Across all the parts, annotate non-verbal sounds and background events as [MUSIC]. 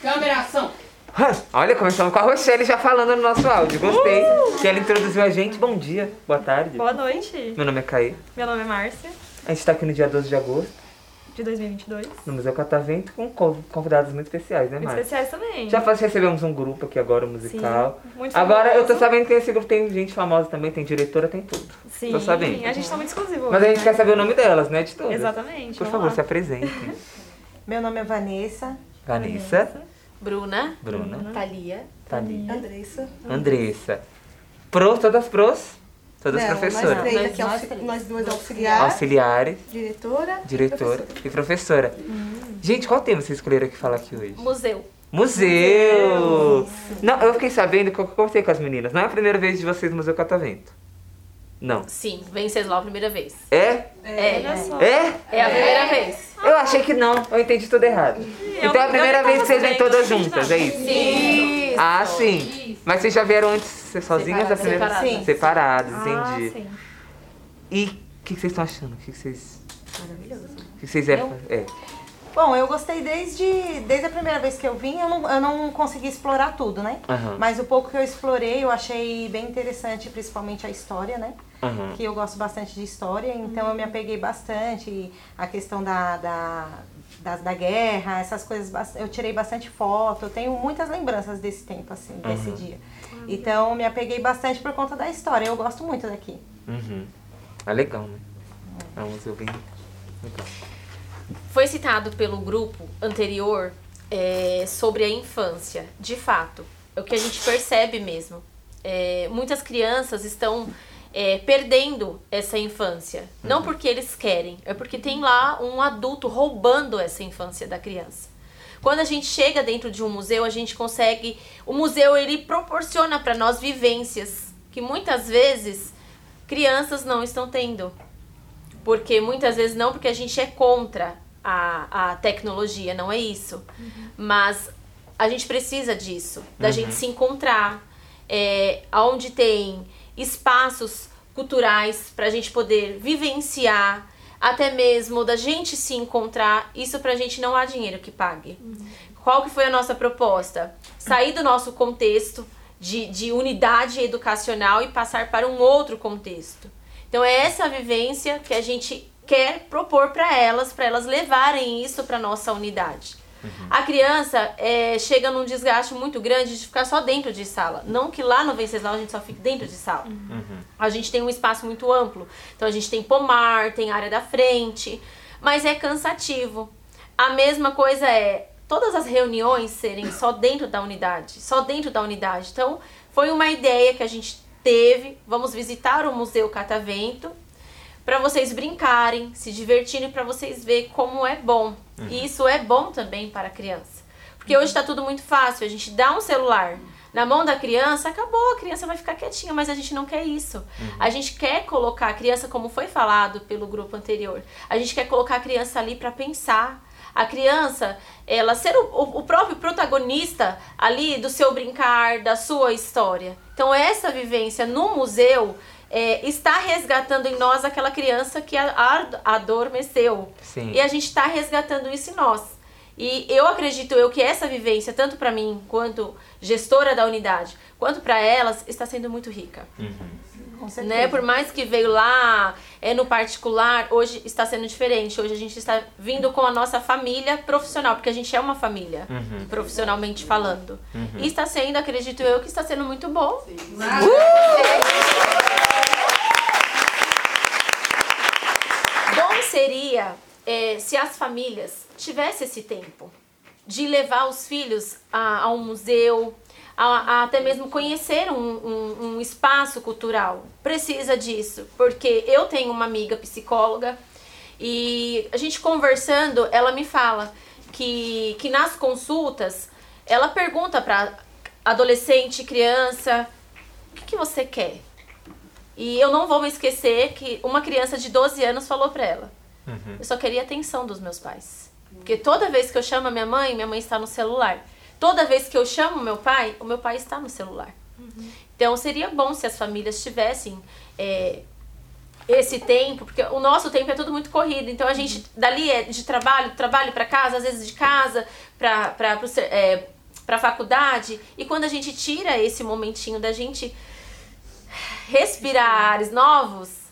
Câmera, ação! Olha, começamos com a Rochelle já falando no nosso áudio. Gostei. Que ela introduziu a gente. Bom dia, boa tarde. Boa noite. Meu nome é Caí. Meu nome é Márcia, A gente tá aqui no dia 12 de agosto, de 2022. no Museu Catavento, com conv- convidados muito especiais, né, Muito especiais também. Já faz- recebemos um grupo aqui agora, musical. Sim, muito Agora eu tô famoso. sabendo que esse grupo tem gente famosa também, tem diretora, tem tudo. Sim, tô sabendo. a gente tá muito exclusivo. Mas a gente né? quer saber o nome delas, né, de todas. Exatamente. Por favor, lá. se apresentem. [LAUGHS] Meu nome é Vanessa. Vanessa, Bruna, Bruna, Thalia, Thalia, Andressa. Andressa. Pros, todas pros? Todas Não, professoras. Nós, três aqui, nós nós duas auxiliares, Auxiliares, diretora, diretora professora. e professora. Gente, qual tema vocês escolheram aqui falar aqui hoje? museu. Museu! Não, eu fiquei sabendo que eu conversei com as meninas. Não é a primeira vez de vocês no Museu Catavento. Não. Sim, Venceslau a primeira vez. É? É, só. É? é a primeira vez. Eu achei que não. Eu entendi tudo errado. Eu- Então é a primeira vez que vocês vêm todas sabendo, juntas, é isso? Sim. Ah, sim. Mas vocês já vieram antes ser sozinhas? a primeira Separadas. Sim. Separadas, Ah, entendi. sim. E o que, que vocês estão achando? O que, que vocês. Maravilhoso. O que vocês é? é. Bom, eu gostei desde, desde a primeira vez que eu vim, eu não, eu não consegui explorar tudo, né? Aham. Mas o pouco que eu explorei, eu achei bem interessante, principalmente a história, né? Aham. Que eu gosto bastante de história, então eu me apeguei bastante. A questão da, da, das- da guerra, essas coisas, eu tirei bastante foto, eu tenho muitas lembranças desse tempo, assim, desse dia. Então eu me apeguei bastante por conta da história, eu gosto muito daqui. Uhum. É legal, né? É um museu bem legal. Foi citado pelo grupo anterior é, sobre a infância. De fato, é o que a gente percebe mesmo. É, muitas crianças estão é, perdendo essa infância. Não porque eles querem, é porque tem lá um adulto roubando essa infância da criança. Quando a gente chega dentro de um museu, a gente consegue. O museu ele proporciona para nós vivências que muitas vezes crianças não estão tendo. Porque muitas vezes não, porque a gente é contra a, a tecnologia, não é isso. Mas a gente precisa disso, da gente se encontrar, é, onde tem espaços culturais para a gente poder vivenciar, até mesmo da gente se encontrar. Isso pra gente não há dinheiro que pague. Qual que foi a nossa proposta? Sair do nosso contexto de, de unidade educacional e passar para um outro contexto. Então é essa vivência que a gente quer propor para elas, para elas levarem isso para nossa unidade. A criança é, chega num desgaste muito grande de ficar só dentro de sala. Não que lá no Venceslau a gente só fique dentro de sala. A gente tem um espaço muito amplo. Então a gente tem pomar, tem área da frente, mas é cansativo. A mesma coisa é todas as reuniões serem só dentro da unidade, só dentro da unidade. Então foi uma ideia que a gente teve. Vamos visitar o Museu Catavento para vocês brincarem, se divertirem, para vocês verem como é bom. E isso é bom também para a criança. Porque hoje está tudo muito fácil. A gente dá um celular na mão da criança, acabou, a criança vai ficar quietinha, mas a gente não quer isso. A gente quer colocar a criança, como foi falado pelo grupo anterior, a gente quer colocar a criança ali para pensar. A criança, ela ser o- o próprio protagonista ali do seu brincar, da sua história. Então, essa vivência no museu é, está resgatando em nós aquela criança que adormeceu. Sim. E a gente está resgatando isso em nós. E eu acredito eu que essa vivência, tanto para mim quanto gestora da unidade, quanto para elas, está sendo muito rica. Com certeza. Né? Por mais que veio lá é no particular, hoje está sendo diferente. Hoje a gente está vindo com a nossa família profissional, porque a gente é uma família, profissionalmente falando. E está sendo, acredito eu, que está sendo muito bom. Bom seria é, se as famílias tivessem esse tempo de levar os filhos a, a um museu, a, a até mesmo conhecer um, um, um espaço cultural. Precisa disso, porque eu tenho uma amiga psicóloga e a gente conversando, ela me fala que, que nas consultas ela pergunta para adolescente, criança, o que, que você quer? E eu não vou me esquecer que uma criança de 12 anos falou pra ela: Eu só queria a atenção dos meus pais. Porque toda vez que eu chamo a minha mãe, minha mãe está no celular. Toda vez que eu chamo meu pai, o meu pai está no celular. Então seria bom se as famílias tivessem é, esse tempo, porque o nosso tempo é tudo muito corrido. Então a gente dali é de trabalho, trabalho para casa, às vezes de casa para para é, para faculdade. E quando a gente tira esse momentinho da gente respirar ares novos,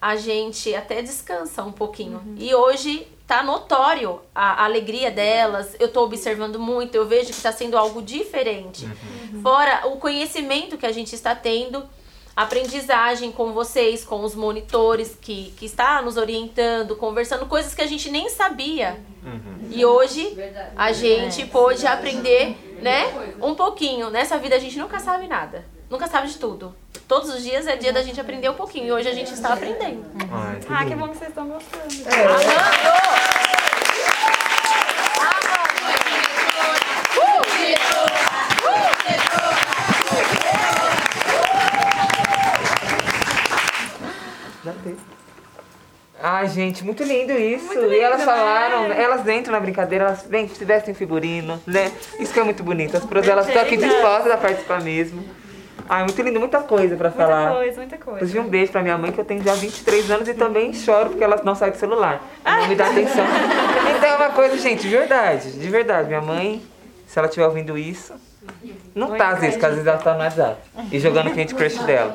a gente até descansa um pouquinho. E hoje tá notório a, a alegria delas. Eu tô observando muito, eu vejo que tá sendo algo diferente. Fora o conhecimento que a gente está tendo, aprendizagem com vocês, com os monitores que, que está nos orientando, conversando coisas que a gente nem sabia. E hoje a gente pôde aprender, né, um pouquinho. Nessa vida a gente nunca sabe nada. Nunca sabe de tudo. Todos os dias é dia da gente aprender um pouquinho. E hoje a gente está aprendendo. Ai, Ah, que bom que vocês estão gostando. Já teve. Ai, gente, muito lindo isso. Muito e lindo, elas falaram, né? elas entram na brincadeira, elas vêm, se vestem figurino, né? Isso que é muito bonito. As pros elas estão aqui dispostas a participar mesmo. Ai, muito lindo, muita coisa pra Muita falar. coisa, muita coisa. Inclusive um beijo pra minha mãe, que eu tenho já 23 anos e também choro porque ela não sai do celular. Não me dá atenção. [LAUGHS] Então é uma coisa, gente, de verdade, de verdade. Minha mãe, se ela estiver ouvindo isso, não Oi, tá às vezes, porque às vezes ela tá no WhatsApp e jogando Candy Crush dela.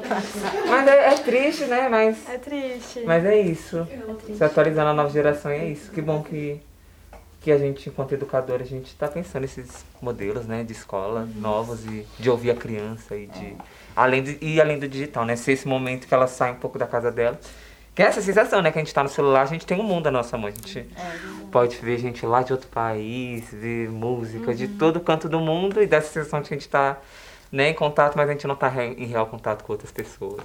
Mas é, é triste, né? Mas, É triste. mas é isso. Se atualizando a nova geração é isso. Que bom que, que a gente, enquanto educador, a gente tá pensando nesses modelos, né, de escola novos e de ouvir a criança e de. Além de, e além do digital, né? Ser esse momento que ela sai um pouco da casa dela. Que é essa sensação, né? Que a gente tá no celular, a gente tem um mundo à nossa mão. A gente pode ver gente lá de outro país, ver música de todo canto do mundo e dessa sensação de que a gente tá né, em contato, mas a gente não tá re- em real contato com outras pessoas.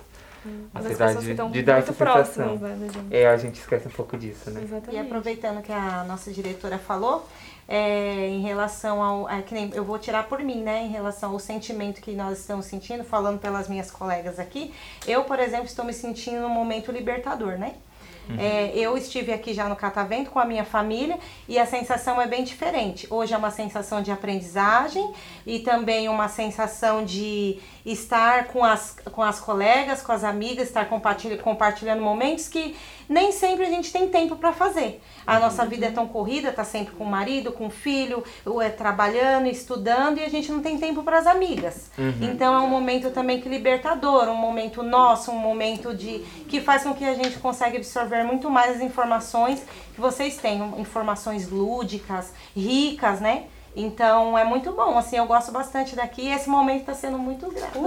As pessoas de, dar muito essa sensação. próximas, né, da gente. É, a gente esquece um pouco disso, né? Exatamente. E aproveitando que a nossa diretora falou, é, em relação ao. É, que nem, eu vou tirar por mim, né? Em relação ao sentimento que nós estamos sentindo, falando pelas minhas colegas aqui. Eu, por exemplo, estou me sentindo num momento libertador, né? É, eu estive aqui já no Catavento com a minha família e a sensação é bem diferente. Hoje é uma sensação de aprendizagem e também uma sensação de estar com as, com as colegas, com as amigas, estar compartilha, compartilhando momentos que nem sempre a gente tem tempo para fazer. A nossa vida é tão corrida, tá sempre com o marido, com o filho, ou é trabalhando, estudando e a gente não tem tempo para as amigas. Então é um momento também que libertador, um momento nosso, um momento de que faz com que a gente consiga absorver muito mais as informações que vocês têm, informações lúdicas, ricas, né? Então é muito bom, assim, eu gosto bastante daqui e esse momento está sendo muito grato.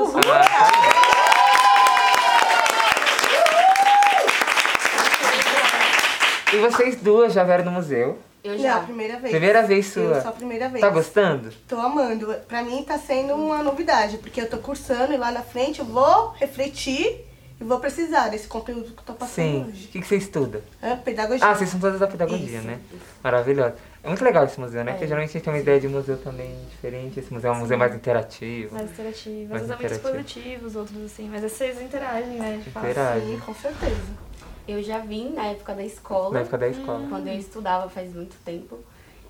E vocês duas já vieram no museu. Eu Não, já. a primeira vez. Primeira vez Eu sua. sou a primeira vez. Tá gostando? Tô amando. Pra mim tá sendo uma novidade, porque eu tô cursando e lá na frente eu vou refletir e vou precisar desse conteúdo que eu tô passando Sim. O hoje. que, que você estuda? Hã? pedagogia. Ah, vocês são todas da pedagogia, Isso. né? Maravilhoso. É muito legal esse museu, né? Porque geralmente a gente tem uma ideia de museu também diferente. Esse museu é um museu mais interativo. Mais interativos, Mais uns é muito interativo. expositivos, outros assim, mas esses vocês interagem, né? De fato. Interage. Sim, com certeza. Eu já vim na época da escola, Na época da escola. quando eu estudava faz muito tempo.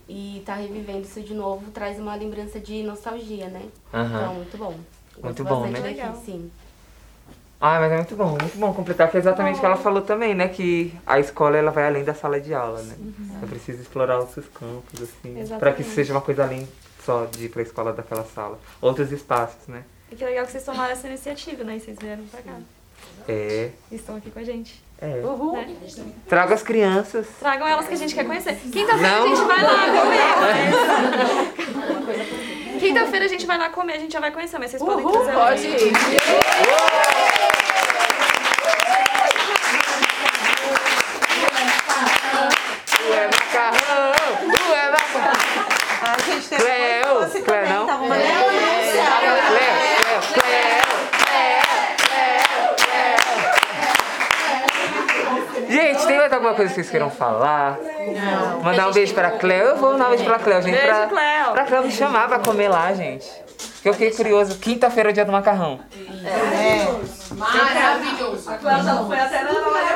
E tá revivendo isso de novo traz uma lembrança de nostalgia, né? Aham. Então, muito bom. Eu Muito gosto bom, bastante né? daqui, Legal. sim. Ah, mas é muito bom, muito bom completar, que é exatamente o que ela falou também, né? Que a escola ela vai além da sala de aula, né? É preciso explorar outros campos, assim, para que isso seja uma coisa além só de ir pra escola daquela sala. Outros espaços, né? E que legal que vocês tomaram essa iniciativa, né? E vocês vieram pra cá. É, E estão aqui com a gente. É. Uhul. Né? Traga as crianças. Tragam elas que a gente quer conhecer. Quinta-feira a gente vai lá comer. [LAUGHS] Quinta-feira a gente vai lá comer, a gente já vai conhecer, mas vocês podem Uhul, trazer pode ir. A gente tem Cleo, Cleo, não? tá uma Cleo, Cleo, Cleo, alguma coisa que vocês queiram falar? Não. Mandar um beijo pra Cleo? Eu vou mandar um beijo pra Cleo, gente. Beijo, pra, Cleo. Pra Cleo me chamar pra comer lá, gente. Porque eu fiquei curioso. Quinta-feira é o dia do macarrão.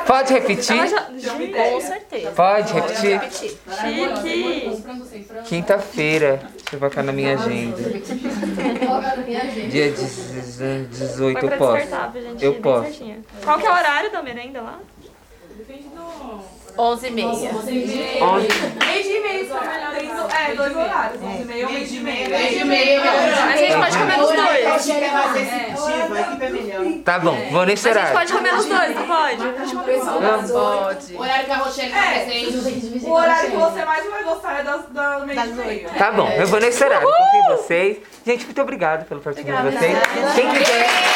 Pode repetir? Ela já... Com certeza. Pode repetir? Repetir. Chique! Quinta-feira. Deixa eu colocar na minha agenda. Dia 18 Foi eu posso. Eu posso. Qual que é o horário da merenda lá? 11 e meia. 11. Meio de meio, só melhor. Tem do- É, dois horários. 11 e meia ou meio de meia. Meia, A gente pode comer dois. receptiva, a equipe é melhor. Tá bom, vou nesse A gente horário. pode comer nos dois, não pode? Dois. Pode. O horário que a Rochelle tá presente. O horário que você mais vai gostar é das, da meio de meia. Tá bom, eu vou nesse horário, confio em vocês. Gente, muito obrigado pela participação de vocês. Quem quiser.